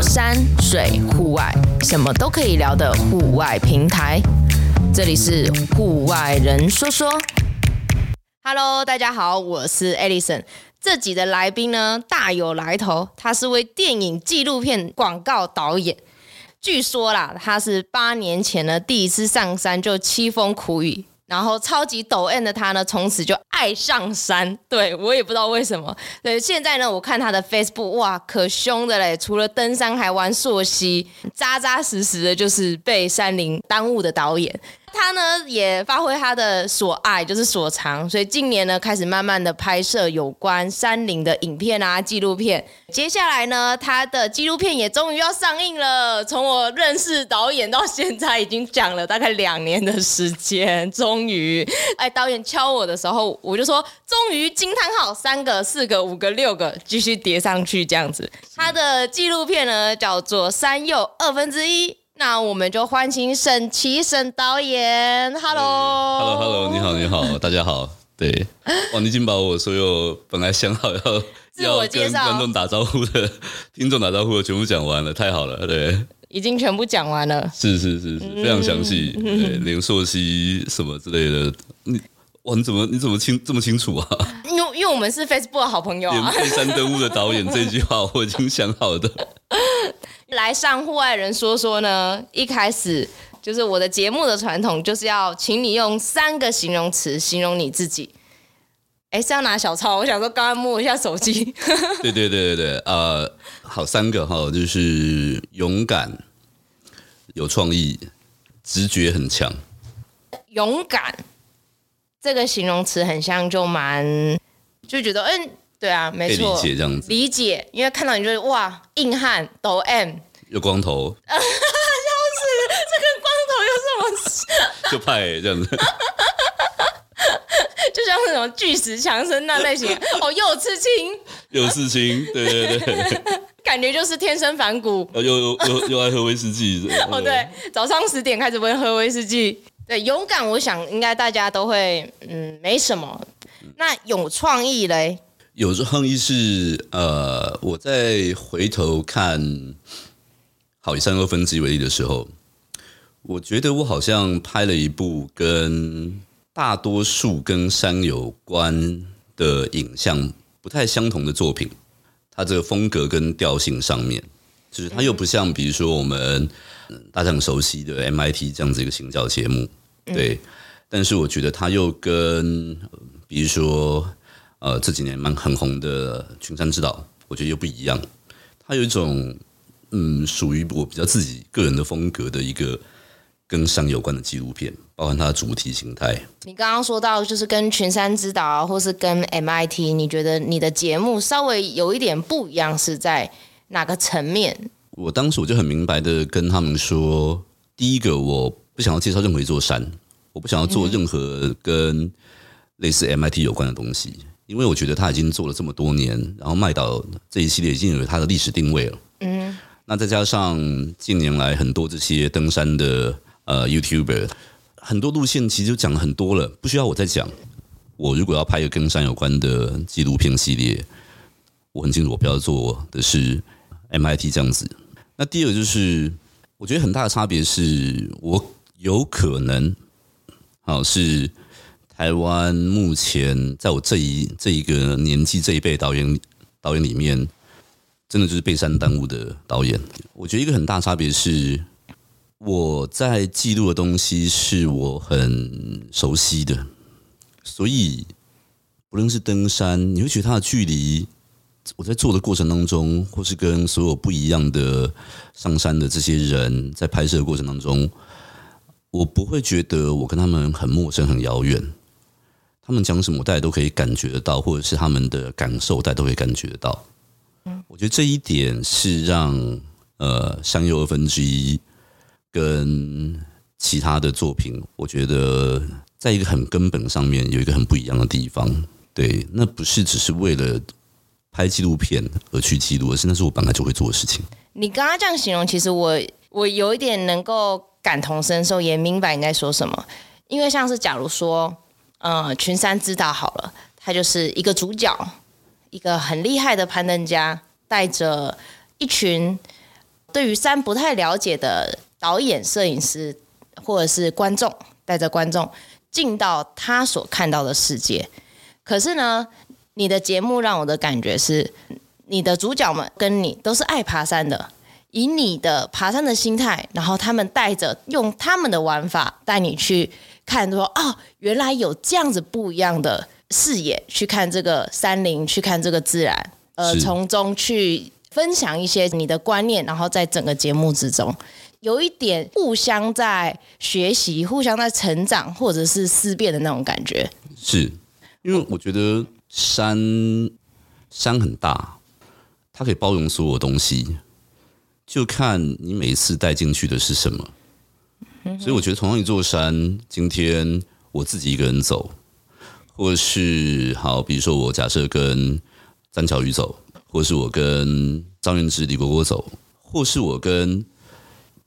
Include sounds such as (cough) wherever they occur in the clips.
山水户外，什么都可以聊的户外平台。这里是户外人说说。Hello，大家好，我是 Alison。这集的来宾呢，大有来头，他是位电影纪录片广告导演。据说啦，他是八年前呢第一次上山就凄风苦雨。然后超级抖 N 的他呢，从此就爱上山。对，我也不知道为什么。对，现在呢，我看他的 Facebook，哇，可凶的嘞！除了登山，还玩溯溪，扎扎实实的，就是被山林耽误的导演。他呢也发挥他的所爱，就是所长，所以近年呢开始慢慢的拍摄有关山林的影片啊、纪录片。接下来呢，他的纪录片也终于要上映了。从我认识导演到现在，已经讲了大概两年的时间，终于，哎，导演敲我的时候，我就说，终于惊叹号，三个、四个、五个、六个，继续叠上去这样子。他的纪录片呢叫做《山右二分之一》。那我们就欢迎沈奇沈导演，Hello，Hello，Hello，你好，你好，(laughs) 大家好，对，哇，你已经把我所有本来想好要自我介绍。观众打招呼的听众打招呼的全部讲完了，太好了，对，已经全部讲完了，是是是是，非常详细，嗯、对，连硕熙什么之类的，你哇，你怎么你怎么清这么清楚啊？(laughs) 因为因为我们是 Facebook 的好朋友啊，连背山登屋的导演这句话我已经想好的。(laughs) 来上户外人说说呢，一开始就是我的节目的传统，就是要请你用三个形容词形容你自己。哎，是要拿小抄？我想说，刚刚摸一下手机。对对对对对，呃，好，三个哈，就是勇敢、有创意、直觉很强。勇敢这个形容词很像，就蛮就觉得嗯。对啊，没错，理解这样子，理解，因为看到你就是哇，硬汉抖 M，有光头，(laughs) 笑死，这跟光头有什么事？就派这样子，(laughs) 就像那种巨石强森那类型，哦，又有刺青，(laughs) 又刺青，对对对，感觉就是天生反骨，又又又又爱喝威士忌，哦对，早上十点开始会喝威士忌，对，勇敢，我想应该大家都会，嗯，没什么，那有创意嘞？有创意是呃，我在回头看好以三二分之一为例的时候，我觉得我好像拍了一部跟大多数跟山有关的影像不太相同的作品。它这个风格跟调性上面，就是它又不像比如说我们大家很熟悉的 MIT 这样子一个行教节目，对。但是我觉得它又跟比如说。呃，这几年蛮很红的《群山之岛》，我觉得又不一样。它有一种嗯，属于我比较自己个人的风格的一个跟山有关的纪录片，包含它的主题形态。你刚刚说到就是跟《群山之岛》或是跟 MIT，你觉得你的节目稍微有一点不一样，是在哪个层面？我当时我就很明白的跟他们说，第一个，我不想要介绍任何一座山，我不想要做任何跟类似 MIT 有关的东西。因为我觉得他已经做了这么多年，然后麦岛这一系列已经有它的历史定位了。嗯，那再加上近年来很多这些登山的呃 YouTuber，很多路线其实就讲了很多了，不需要我再讲。我如果要拍一个跟山有关的纪录片系列，我很清楚我不要做的是 MIT 这样子。那第二个就是，我觉得很大的差别是我有可能，好是。台湾目前在我这一这一个年纪这一辈导演导演里面，真的就是被山耽误的导演。我觉得一个很大差别是，我在记录的东西是我很熟悉的，所以不论是登山，你会觉得它的距离，我在做的过程当中，或是跟所有不一样的上山的这些人在拍摄的过程当中，我不会觉得我跟他们很陌生、很遥远。他们讲什么，大家都可以感觉得到，或者是他们的感受，大家都可以感觉得到。我觉得这一点是让呃《山又二分之一》跟其他的作品，我觉得在一个很根本上面有一个很不一样的地方。对，那不是只是为了拍纪录片而去记录，而是那是我本来就会做的事情。你刚刚这样形容，其实我我有一点能够感同身受，也明白你在说什么。因为像是假如说。嗯，群山之岛好了，他就是一个主角，一个很厉害的攀登家，带着一群对于山不太了解的导演、摄影师或者是观众，带着观众进到他所看到的世界。可是呢，你的节目让我的感觉是，你的主角们跟你都是爱爬山的，以你的爬山的心态，然后他们带着用他们的玩法带你去看说，说哦，原来有这样子不一样的视野去看这个山林，去看这个自然，呃，从中去分享一些你的观念，然后在整个节目之中，有一点互相在学习、互相在成长，或者是思辨的那种感觉，是。因为我觉得山山很大，它可以包容所有东西，就看你每一次带进去的是什么。所以我觉得同样一座山，今天我自己一个人走，或是好，比如说我假设跟张巧宇走，或是我跟张元之、李国国走，或是我跟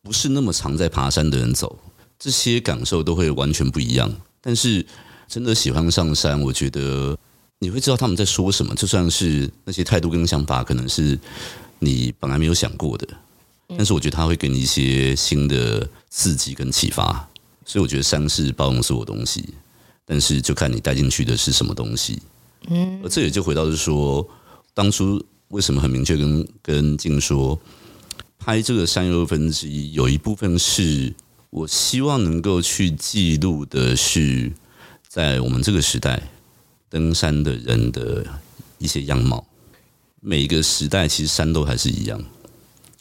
不是那么常在爬山的人走，这些感受都会完全不一样。但是。真的喜欢上山，我觉得你会知道他们在说什么。就算是那些态度跟想法，可能是你本来没有想过的，但是我觉得他会给你一些新的刺激跟启发。所以我觉得山是包容所有东西，但是就看你带进去的是什么东西。嗯，而这也就回到是说，当初为什么很明确跟跟静说，拍这个三又二分之一，有一部分是我希望能够去记录的是。在我们这个时代，登山的人的一些样貌，每一个时代其实山都还是一样。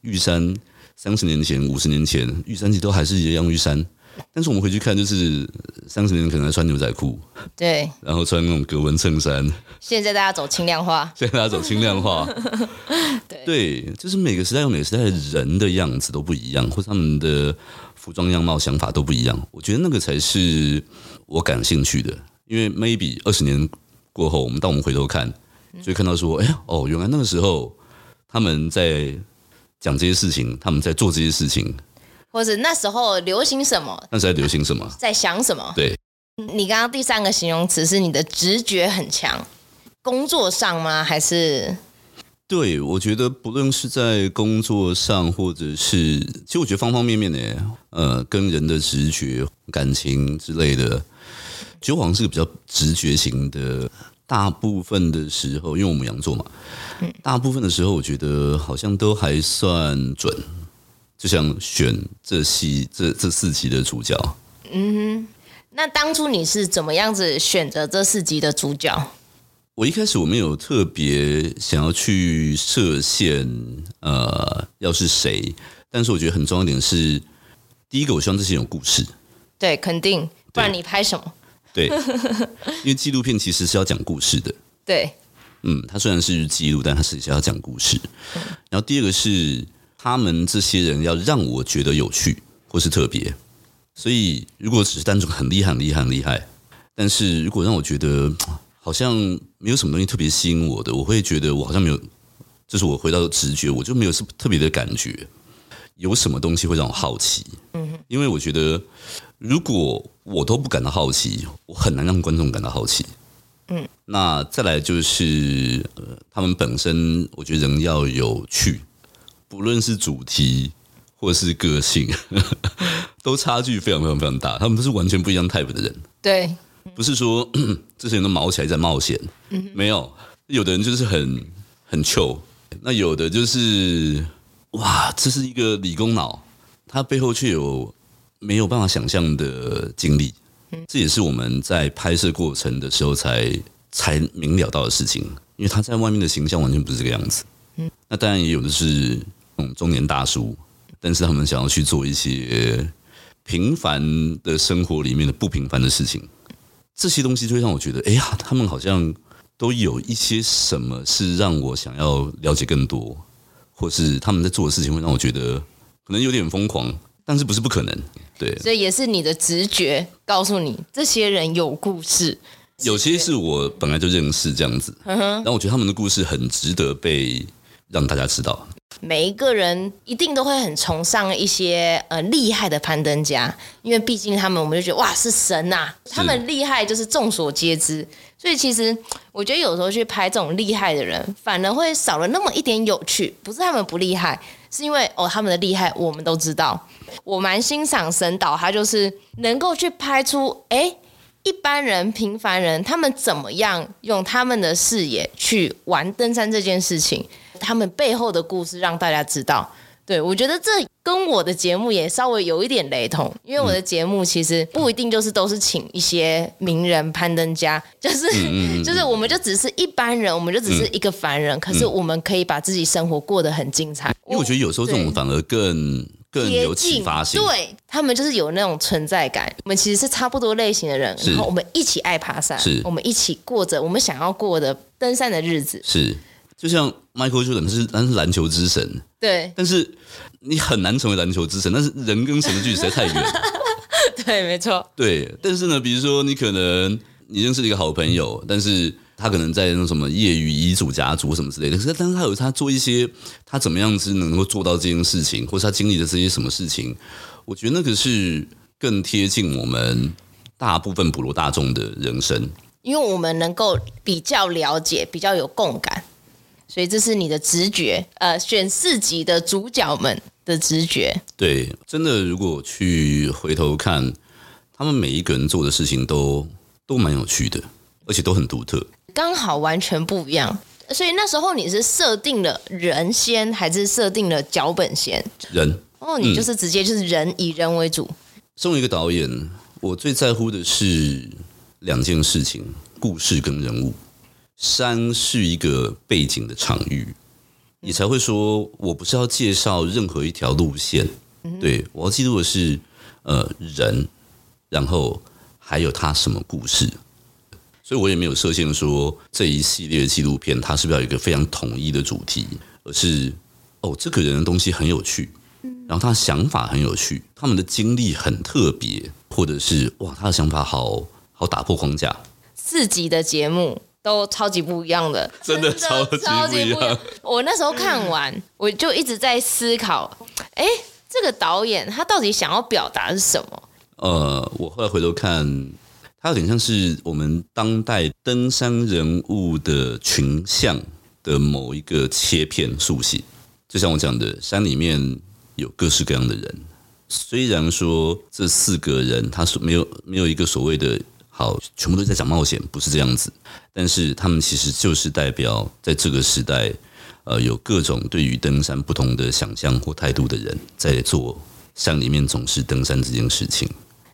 玉山三十年前、五十年前，玉山其实都还是一样玉山。但是我们回去看，就是三十年可能还穿牛仔裤，对，然后穿那种格纹衬衫。现在大家走轻量化，现在大家走轻量化，(laughs) 对，对，就是每个时代有每个时代的人的样子都不一样，或他们的服装样貌、想法都不一样。我觉得那个才是。我感兴趣的，因为 maybe 二十年过后，我们当我们回头看，就会看到说，哎呀，哦，原来那个时候他们在讲这些事情，他们在做这些事情，或者那时候流行什么？那时候流行什么？在想什么？对，你刚刚第三个形容词是你的直觉很强，工作上吗？还是？对，我觉得不论是在工作上，或者是，其实我觉得方方面面的，呃，跟人的直觉、感情之类的，其实好像是个比较直觉型的。大部分的时候，因为我们牡羊座嘛，大部分的时候，我觉得好像都还算准。就像选这戏这这四集的主角，嗯哼，那当初你是怎么样子选择这四集的主角？我一开始我没有特别想要去设限，呃，要是谁？但是我觉得很重要一点是，第一个我希望这些有故事。对，肯定，不然你拍什么？对，(laughs) 因为纪录片其实是要讲故事的。对，嗯，它虽然是记录，但它实际上要讲故事。然后第二个是，他们这些人要让我觉得有趣或是特别。所以如果只是单纯很厉害、很厉害、很厉害，但是如果让我觉得。(tsk) 好像没有什么东西特别吸引我的，我会觉得我好像没有，就是我回到直觉，我就没有什么特别的感觉。有什么东西会让我好奇？嗯，因为我觉得如果我都不感到好奇，我很难让观众感到好奇。嗯，那再来就是呃，他们本身，我觉得人要有趣，不论是主题或是个性，(laughs) 都差距非常非常非常大。他们都是完全不一样 type 的人。对。不是说 (clears throat) 这些人都毛起来在冒险，没有，有的人就是很很糗，那有的就是哇，这是一个理工脑，他背后却有没有办法想象的经历，这也是我们在拍摄过程的时候才才明了到的事情，因为他在外面的形象完全不是这个样子，那当然也有的是嗯中年大叔，但是他们想要去做一些平凡的生活里面的不平凡的事情。这些东西就会让我觉得，哎呀，他们好像都有一些什么是让我想要了解更多，或是他们在做的事情会让我觉得可能有点疯狂，但是不是不可能。对，所以也是你的直觉告诉你，这些人有故事，有些是我本来就认识这样子，然后我觉得他们的故事很值得被让大家知道。每一个人一定都会很崇尚一些呃厉害的攀登家，因为毕竟他们我们就觉得哇是神呐、啊，他们厉害就是众所皆知。所以其实我觉得有时候去拍这种厉害的人，反而会少了那么一点有趣。不是他们不厉害，是因为哦他们的厉害，我们都知道。我蛮欣赏神导，他就是能够去拍出哎一般人、平凡人他们怎么样用他们的视野去玩登山这件事情，他们背后的故事让大家知道。对，我觉得这跟我的节目也稍微有一点雷同，因为我的节目其实不一定就是都是请一些名人攀登家，(laughs) 就是就是我们就只是一般人，我们就只是一个凡人，可是我们可以把自己生活过得很精彩。因为我觉得有时候这种反而更更有启发性，对他们就是有那种存在感。我们其实是差不多类型的人，然后我们一起爱爬山，是我们一起过着我们想要过的登山的日子，是。就像 Michael Jordan 是，他是篮球之神，对。但是你很难成为篮球之神，但是人跟神的距离实在太远。(laughs) 对，没错。对，但是呢，比如说你可能你认识了一个好朋友，但是他可能在那种什么业余遗嘱家族什么之类的，可是但是他有他做一些他怎么样子能够做到这件事情，或是他经历的这些什么事情，我觉得那个是更贴近我们大部分普罗大众的人生，因为我们能够比较了解，比较有共感。所以这是你的直觉，呃，选四集的主角们的直觉。对，真的，如果去回头看，他们每一个人做的事情都都蛮有趣的，而且都很独特，刚好完全不一样。所以那时候你是设定了人先，还是设定了脚本先？人。哦，你就是直接就是人，嗯，以人为主。身为一个导演，我最在乎的是两件事情：故事跟人物。山是一个背景的场域，你才会说，我不是要介绍任何一条路线，对，我要记录的是呃人，然后还有他什么故事，所以我也没有设限说这一系列的纪录片它是不是要有一个非常统一的主题，而是哦这个人的东西很有趣，然后他的想法很有趣，他们的经历很特别，或者是哇他的想法好好打破框架，四集的节目。都超级不一样的，真的超级不一样。我那时候看完，我就一直在思考，哎，这个导演他到底想要表达是什么？呃，我后来回头看，他有点像是我们当代登山人物的群像的某一个切片速写。就像我讲的，山里面有各式各样的人，虽然说这四个人他是没有没有一个所谓的。好，全部都在讲冒险，不是这样子。但是他们其实就是代表在这个时代，呃，有各种对于登山不同的想象或态度的人，在做山里面总是登山这件事情。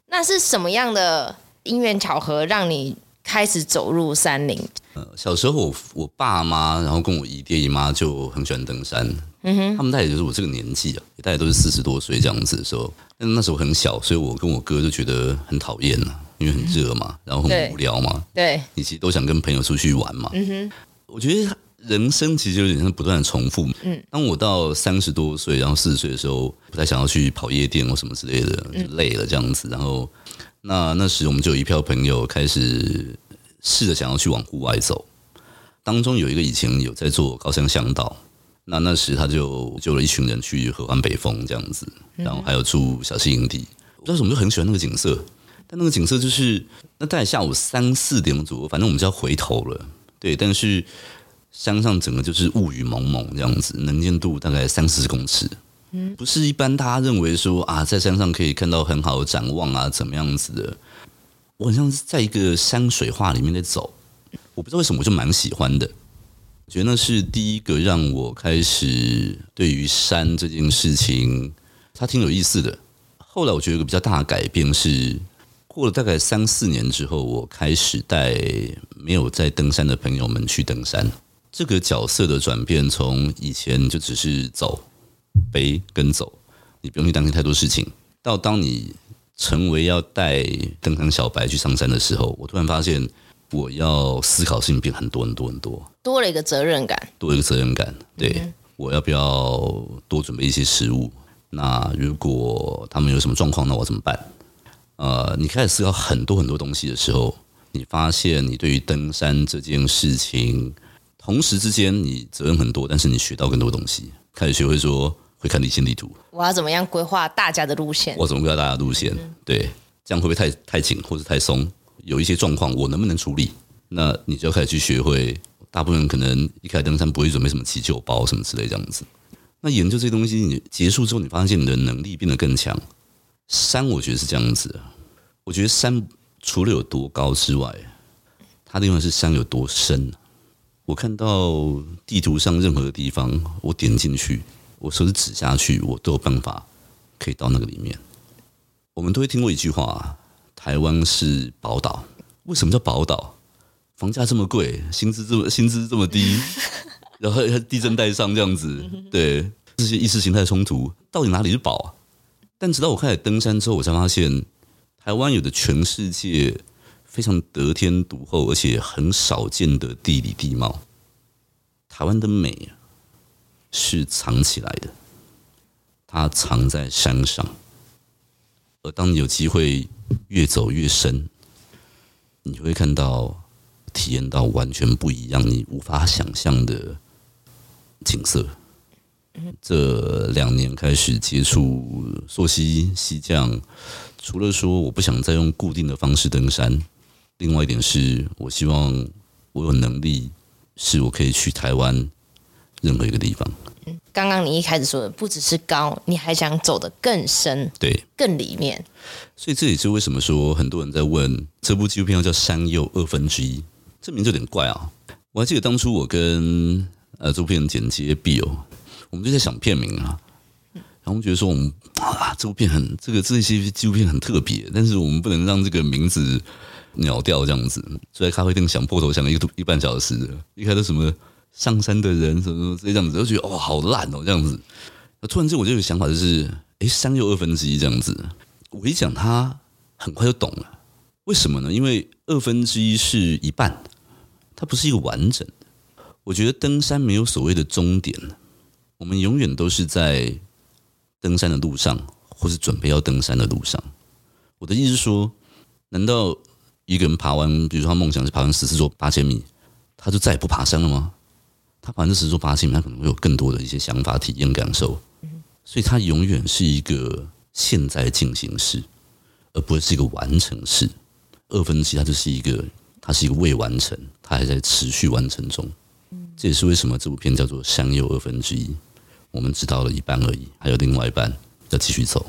那是什么样的因缘巧合让你开始走入山林？呃，小时候我我爸妈，然后跟我姨爹姨妈就很喜欢登山。嗯哼，他们大概就是我这个年纪啊，大概都是四十多岁这样子的时候。但那时候很小，所以我跟我哥就觉得很讨厌了。因为很热嘛，然后很无聊嘛，对，你其实都想跟朋友出去玩嘛。嗯哼，我觉得人生其实有点像不断的重复。嗯，当我到三十多岁，然后四十岁的时候，不太想要去跑夜店或什么之类的，就累了这样子。然后那那时我们就有一票朋友开始试着想要去往户外走，当中有一个以前有在做高山向导，那那时他就救了一群人去合欢北峰这样子，然后还有住小溪营地，不知道为什么就很喜欢那个景色。但那个景色就是，那大概下午三四点左右，反正我们就要回头了。对，但是山上整个就是雾雨蒙蒙这样子，能见度大概三四公尺，嗯，不是一般大家认为说啊，在山上可以看到很好的展望啊，怎么样子的。我好像是在一个山水画里面在走，我不知道为什么我就蛮喜欢的，我觉得那是第一个让我开始对于山这件事情，它挺有意思的。后来我觉得有个比较大的改变是。过了大概三四年之后，我开始带没有在登山的朋友们去登山。这个角色的转变，从以前就只是走、背跟走，你不用去担心太多事情，到当你成为要带登山小白去上山的时候，我突然发现我要思考的事情变很多很多很多，多了一个责任感，多了一个责任感。对，嗯、我要不要多准备一些食物？那如果他们有什么状况，那我怎么办？呃，你开始思考很多很多东西的时候，你发现你对于登山这件事情，同时之间你责任很多，但是你学到更多东西，开始学会说会看离线地图，我要怎么样规划大家的路线？我怎么规划大家的路线？对，这样会不会太太紧或者太松？有一些状况我能不能处理？那你就要开始去学会。大部分人可能一开始登山不会准备什么急救包什么之类这样子。那研究这些东西，你结束之后，你发现你的能力变得更强。山，我觉得是这样子。我觉得山除了有多高之外，它另外是山有多深。我看到地图上任何的地方，我点进去，我手指指下去，我都有办法可以到那个里面。我们都会听过一句话：台湾是宝岛。为什么叫宝岛？房价这么贵，薪资这么薪资这么低，(laughs) 然后还地震带上这样子，对这些意识形态冲突，到底哪里是宝啊？但直到我开始登山之后，我才发现，台湾有的全世界。非常得天独厚，而且很少见的地理地貌。台湾的美是藏起来的，它藏在山上。而当你有机会越走越深，你会看到、体验到完全不一样、你无法想象的景色。这两年开始接触溯溪、溪降，除了说我不想再用固定的方式登山。另外一点是，我希望我有能力，是我可以去台湾任何一个地方。嗯，刚刚你一开始说的不只是高，你还想走得更深，对，更里面。所以这也是为什么说很多人在问这部纪录片要叫《山右二分之一》，这名字有点怪啊。我还记得当初我跟呃这部片剪接 Bill，我们就在想片名啊，然后我们觉得说我们啊这部片很这个这些纪录片很特别，但是我们不能让这个名字。鸟掉这样子，坐在咖啡店想破头想了一个一半小时，一开始什么上山的人什么什么这样子，就觉得哦好烂哦这样子。那突然间我就有想法，就是哎山有二分之一这样子。我一讲他很快就懂了，为什么呢？因为二分之一是一半，它不是一个完整的。我觉得登山没有所谓的终点，我们永远都是在登山的路上，或是准备要登山的路上。我的意思是说，难道？一个人爬完，比如说他梦想是爬完十四座八千米，他就再也不爬山了吗？他爬完这十四座八千米，他可能会有更多的一些想法、体验、感受，所以他永远是一个现在进行式，而不是一个完成式。二分之一，它就是一个，它是一个未完成，它还在持续完成中。这也是为什么这部片叫做《山右二分之一》，我们知道了一半而已，还有另外一半要继续走。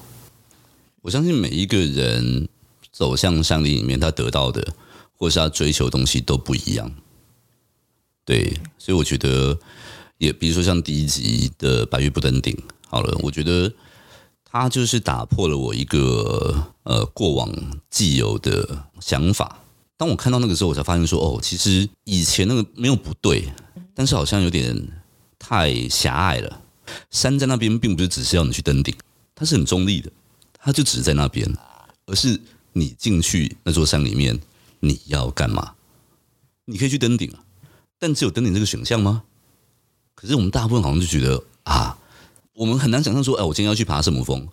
我相信每一个人。走向山林里面，他得到的或是他追求的东西都不一样。对，所以我觉得，也比如说像第一集的白玉不登顶，好了，我觉得他就是打破了我一个呃过往既有的想法。当我看到那个时候，我才发现说，哦，其实以前那个没有不对，但是好像有点太狭隘了。山在那边，并不是只是要你去登顶，它是很中立的，它就只是在那边，而是。你进去那座山里面，你要干嘛？你可以去登顶啊，但只有登顶这个选项吗？可是我们大部分好像就觉得啊，我们很难想象说，哎，我今天要去爬圣母峰，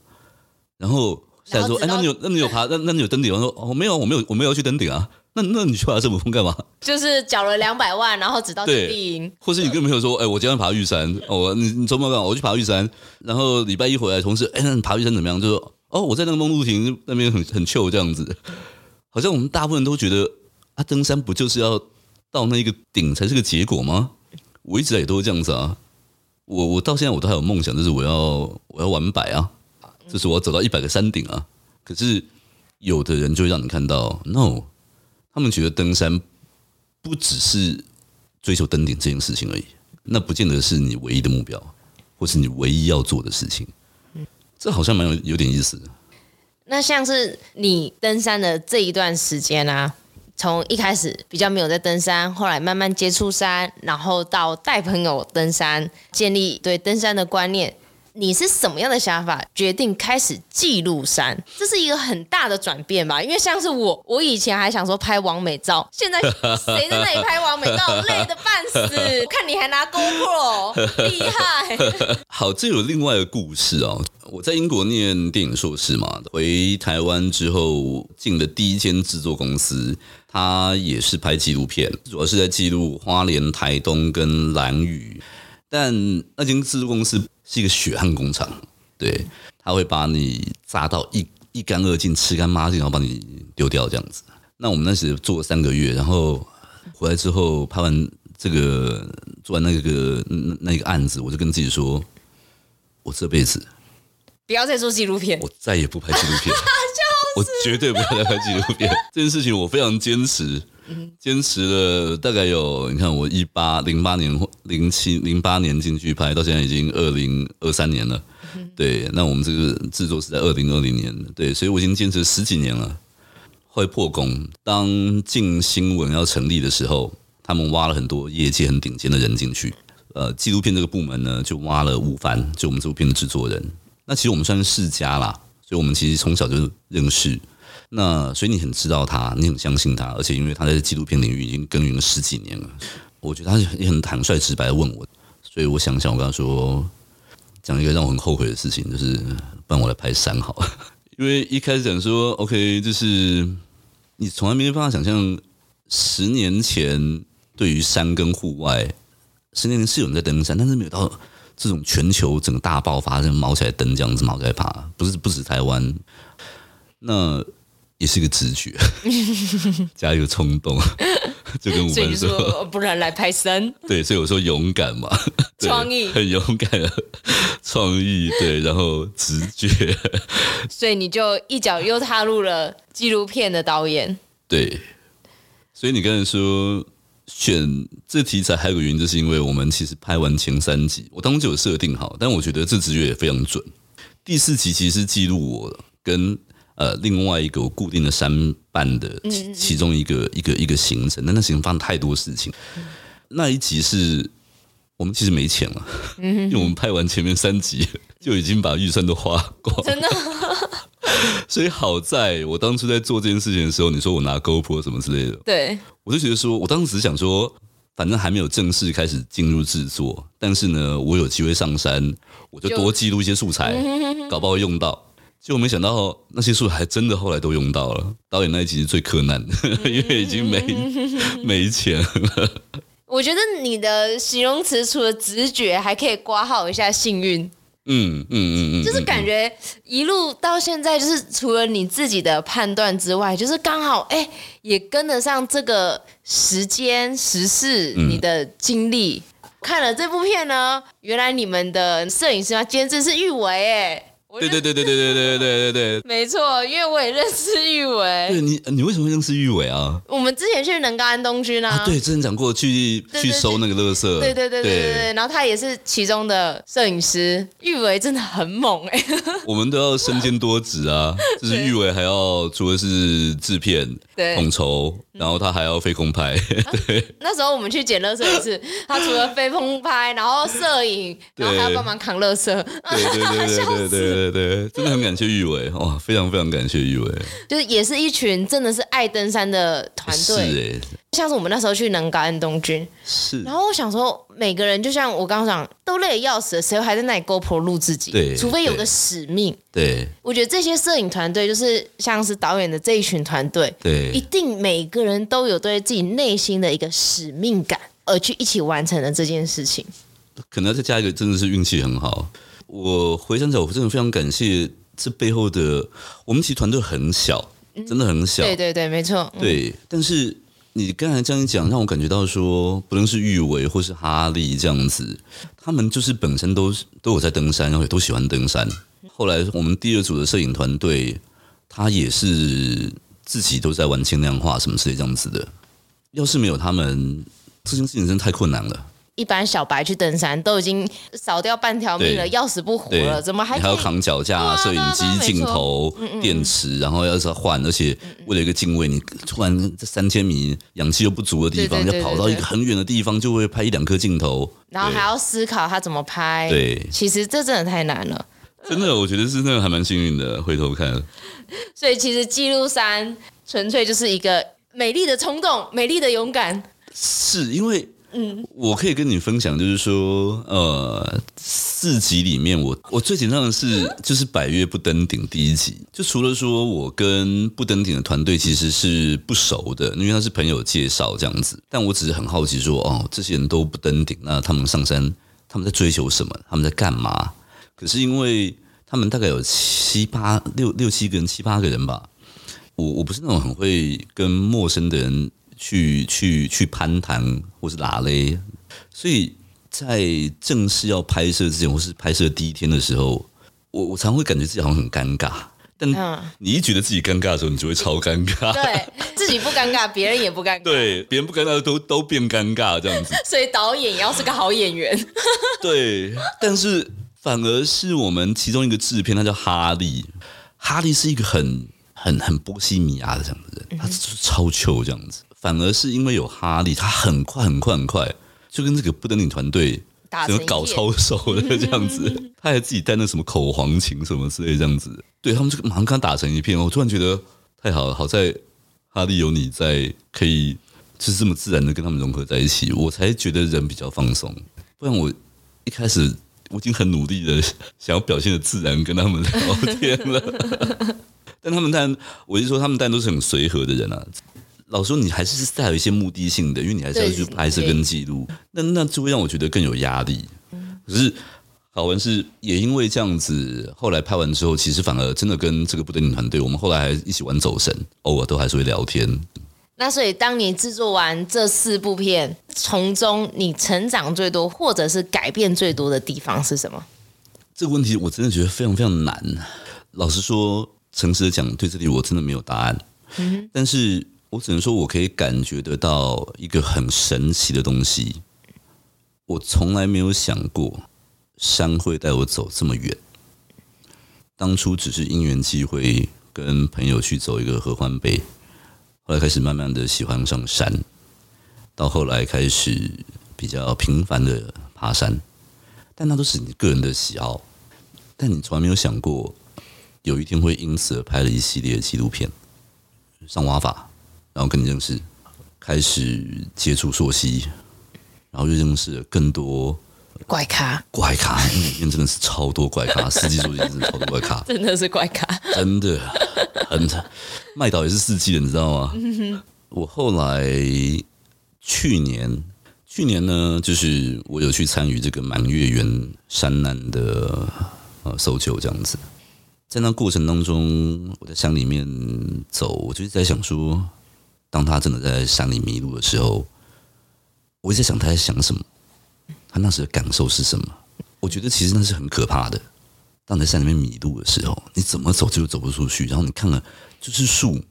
然后现在说，哎，那你有那你有爬那那你有登顶我？说哦，没有，我没有，我没有要去登顶啊。那那你去爬圣母峰干嘛？(laughs) 就是缴了两百万，然后只到基地营，或是你跟朋友说，哎，我今天爬玉山，哦，你你周末干嘛？我去爬玉山，然后礼拜一回来，同事，哎，那你爬玉山怎么样？就说。哦，我在那个梦露亭那边很很 chill 这样子，好像我们大部分都觉得啊，登山不就是要到那一个顶才是个结果吗？我一直也都是这样子啊，我我到现在我都还有梦想，就是我要我要完百啊，就是我要走到一百个山顶啊。可是有的人就会让你看到，no，他们觉得登山不只是追求登顶这件事情而已，那不见得是你唯一的目标，或是你唯一要做的事情。这好像蛮有有点意思。那像是你登山的这一段时间啊，从一开始比较没有在登山，后来慢慢接触山，然后到带朋友登山，建立对登山的观念。你是什么样的想法决定开始记录山？这是一个很大的转变吧？因为像是我，我以前还想说拍完美照，现在 (laughs) 谁在那里拍完美照，累得半死。(laughs) 看你还拿 GoPro，厉害。(laughs) 好，这有另外一个故事哦。我在英国念电影硕士嘛，回台湾之后进的第一间制作公司，它也是拍纪录片，主要是在记录花莲、台东跟兰屿。但那间制作公司是一个血汗工厂，对，他会把你砸到一一干二净、吃干抹净，然后把你丢掉这样子。那我们那时做了三个月，然后回来之后拍完这个，做完那个那那个案子，我就跟自己说，我这辈子不要再做纪录片，我再也不拍纪录片，(laughs) 我绝对不要再拍纪录片。(laughs) 这件事情我非常坚持，坚持了大概有，你看我一八零八年、零七零八年进去拍，到现在已经二零二三年了。对，那我们这个制作是在二零二零年，对，所以我已经坚持十几年了。会破功。当镜新闻要成立的时候，他们挖了很多业界很顶尖的人进去。呃，纪录片这个部门呢，就挖了吴帆，就我们这部片的制作人。那其实我们算是世家啦，所以我们其实从小就认识。那所以你很知道他，你很相信他，而且因为他在纪录片领域已经耕耘了十几年了，我觉得他也很坦率直白的问我。所以我想想，我跟他说，讲一个让我很后悔的事情，就是帮我来拍三好。(laughs) 因为一开始讲说，OK，就是你从来没办法想象，十年前对于山跟户外，十年前是有人在登山，但是没有到这种全球整个大爆发，像毛起来登这样子，毛起来爬，不是不止台湾，那也是一个直觉，(laughs) 加一个冲动，(laughs) 就跟我们说，说，不然来拍山，对，所以我说勇敢嘛，(laughs) 创意，很勇敢，创意，对，然后直觉，所以你就一脚又踏入了纪录片的导演，对，所以你刚才说。选这题材还有个原因，就是因为我们其实拍完前三集，我当时就有设定好，但我觉得这直觉也非常准。第四集其实是记录我跟呃另外一个我固定的山伴的其其中一个一个一个行程，但那行程发生太多事情。那一集是我们其实没钱了，因为我们拍完前面三集就已经把预算都花光，真的。(laughs) 所以好在我当初在做这件事情的时候，你说我拿 GoPro 什么之类的，对，我就觉得说，我当时只想说，反正还没有正式开始进入制作，但是呢，我有机会上山，我就多记录一些素材，搞不好用到。结果没想到那些素材真的后来都用到了。导演那一集是最困难的，因为已经没 (laughs) 没钱了。我觉得你的形容词除了直觉，还可以挂号一下幸运。嗯嗯嗯嗯，就是感觉一路到现在，就是除了你自己的判断之外，就是刚好哎，也跟得上这个时间时事，你的经历。嗯、看了这部片呢，原来你们的摄影师啊，监制是玉伟哎。对对对对对对对对对对，(laughs) 没错，因为我也认识玉伟。对你，你为什么会认识玉伟啊？我们之前去能高安东军啊，对，之前讲过去去收那个垃圾。对对对对对对，然后他也是其中的摄影师。玉伟真的很猛哎。(laughs) 我们都要身兼多职啊，(laughs) 就是玉伟还要除了是制片、统筹，然后他还要飞空拍。对，那时候我们去捡垃圾也是，他除了飞空拍，然后摄影，然后还要帮忙扛垃圾。对对对对对对。对对，真的很感谢玉伟哇，非常非常感谢玉伟，就是也是一群真的是爱登山的团队，是欸，像是我们那时候去能高安东军，是，然后我想说，每个人就像我刚刚讲，都累得要死了，谁还在那里 GoPro 录自己？对，除非有个使命。对，我觉得这些摄影团队就是像是导演的这一群团队，对，一定每个人都有对自己内心的一个使命感，而去一起完成了这件事情。可能再加一个，真的是运气很好。我回想起来，我真的非常感谢这背后的。我们其实团队很小，真的很小。对对对，没错。对，但是你刚才这样一讲，让我感觉到说，不论是玉伟或是哈利这样子，他们就是本身都都有在登山，然后也都喜欢登山。后来我们第二组的摄影团队，他也是自己都在玩轻量化什么之类这样子的。要是没有他们，这件事情真的太困难了。一般小白去登山都已经少掉半条命了，要死不活了，怎么还还要扛脚架、摄影机、镜头、电池，然后要是换，而且为了一个敬畏，你突然在三千米氧气又不足的地方，要跑到一个很远的地方，就会拍一两颗镜头，然后还要思考他怎么拍。对，其实这真的太难了。真的，我觉得是那个还蛮幸运的。回头看，所以其实记录山纯粹就是一个美丽的冲动，美丽的勇敢。是因为。嗯，我可以跟你分享，就是说，呃，四集里面我，我我最紧张的是，就是百越不登顶第一集，就除了说我跟不登顶的团队其实是不熟的，因为他是朋友介绍这样子，但我只是很好奇说，哦，这些人都不登顶，那他们上山，他们在追求什么？他们在干嘛？可是因为他们大概有七八六六七个人，七八个人吧，我我不是那种很会跟陌生的人。去去去攀谈或是拉勒，所以在正式要拍摄之前，或是拍摄第一天的时候，我我常会感觉自己好像很尴尬。但你一觉得自己尴尬的时候，你就会超尴尬。对，自己不尴尬，别人也不尴尬。对，别人不尴尬都都变尴尬这样子。所以导演也要是个好演员。(laughs) 对，但是反而是我们其中一个制片，他叫哈利。哈利是一个很很很波西米亚的这样的人，他就是超糗这样子。反而是因为有哈利，他很快很快很快，就跟这个不登顶团队。怎么搞超熟的这样子？(laughs) 他还自己带那什么口簧琴什么之类这样子，对他们就马上跟他打成一片。我突然觉得太好了，好在哈利有你在，可以就是这么自然的跟他们融合在一起，我才觉得人比较放松。不然我一开始我已经很努力的想要表现的自然跟他们聊天了，(laughs) 但他们但，我就说他们但都是很随和的人啊。老实说，你还是是带有一些目的性的，因为你还是要去拍摄跟记录，那那就会让我觉得更有压力。可是好玩是，也因为这样子，后来拍完之后，其实反而真的跟这个不登顶团队，我们后来还一起玩走神，偶尔都还是会聊天。那所以，当你制作完这四部片，从中你成长最多，或者是改变最多的地方是什么？这个问题我真的觉得非常非常难。老实说，诚实的讲，对这里我真的没有答案。嗯，但是。我只能说，我可以感觉得到一个很神奇的东西。我从来没有想过山会带我走这么远。当初只是因缘际会，跟朋友去走一个合欢背，后来开始慢慢的喜欢上山，到后来开始比较频繁的爬山。但那都是你个人的喜好，但你从来没有想过，有一天会因此而拍了一系列的纪录片，上蛙法。然后跟你认识，开始接触朔溪，然后就认识了更多怪咖。怪咖，因为里面真的是超多怪咖，(laughs) 四季溯溪真的超多怪咖，真的是怪咖，真的很麦岛也是四季的，你知道吗？我后来去年，去年呢，就是我有去参与这个满月园山难的呃搜救，这样子，在那过程当中，我在山里面走，我就是在想说。当他真的在山里迷路的时候，我一直在想他在想什么，他那时的感受是什么？我觉得其实那是很可怕的。当你在山里面迷路的时候，你怎么走就走不出去，然后你看了就是树，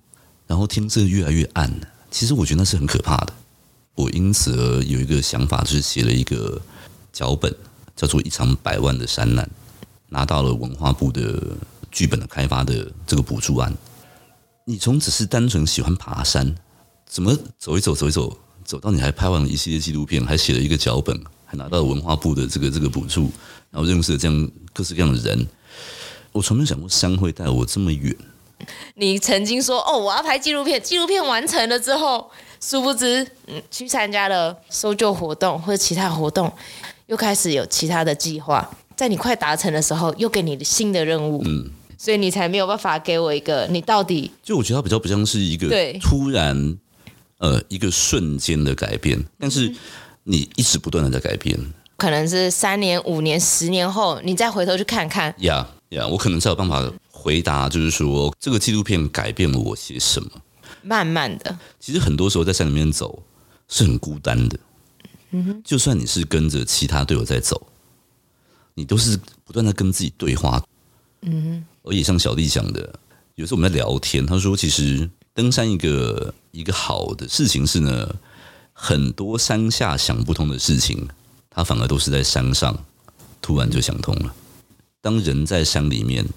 然后天色越来越暗。其实我觉得那是很可怕的。我因此而有一个想法，就是写了一个脚本，叫做《一场百万的山难》，拿到了文化部的剧本的开发的这个补助案。你从只是单纯喜欢爬山。怎么走一走，走一走，走到你还拍完了一系列纪录片，还写了一个脚本，还拿到了文化部的这个这个补助，然后认识了这样各式各样的人。我从没想过山会带我这么远。你曾经说哦，我要拍纪录片，纪录片完成了之后，殊不知，嗯，去参加了搜救活动或者其他活动，又开始有其他的计划，在你快达成的时候，又给你的新的任务。嗯，所以你才没有办法给我一个你到底。就我觉得它比较不像是一个突然。呃，一个瞬间的改变，但是你一直不断的在改变，可能是三年、五年、十年后，你再回头去看看。呀呀，我可能才有办法回答，就是说这个纪录片改变了我些什么。慢慢的，其实很多时候在山里面走是很孤单的。嗯哼，就算你是跟着其他队友在走，你都是不断的跟自己对话。嗯哼，而也像小丽讲的，有时候我们在聊天，他说其实。登山一个一个好的事情是呢，很多山下想不通的事情，他反而都是在山上突然就想通了。当人在山里面，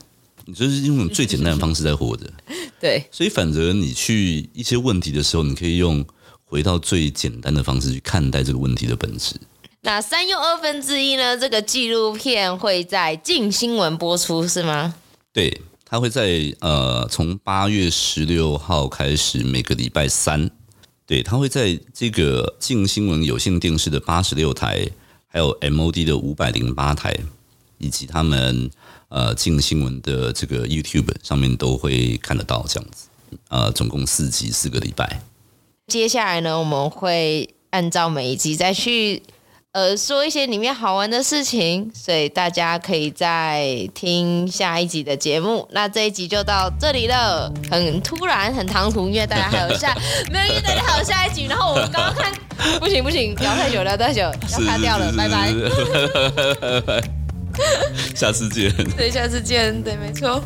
你就是用最简单的方式在活着，(laughs) 对，所以反而你去一些问题的时候，你可以用回到最简单的方式去看待这个问题的本质。那三又二分之一呢？这个纪录片会在镜新闻播出是吗？对。他会在呃，从八月十六号开始，每个礼拜三，对，他会在这个静新闻有线电视的八十六台，还有 MOD 的五百零八台，以及他们呃静新闻的这个 YouTube 上面都会看得到这样子。呃，总共四集，四个礼拜。接下来呢，我们会按照每一集再去。呃，说一些里面好玩的事情，所以大家可以再听下一集的节目。那这一集就到这里了，很突然，很唐突，因为大家还有下，(laughs) 没有，因为大家还有下一集。然后我们刚刚看不行不行，聊太久聊太久，要卡掉了，拜拜。(laughs) (laughs) 下次见。对，下次见。对，没错。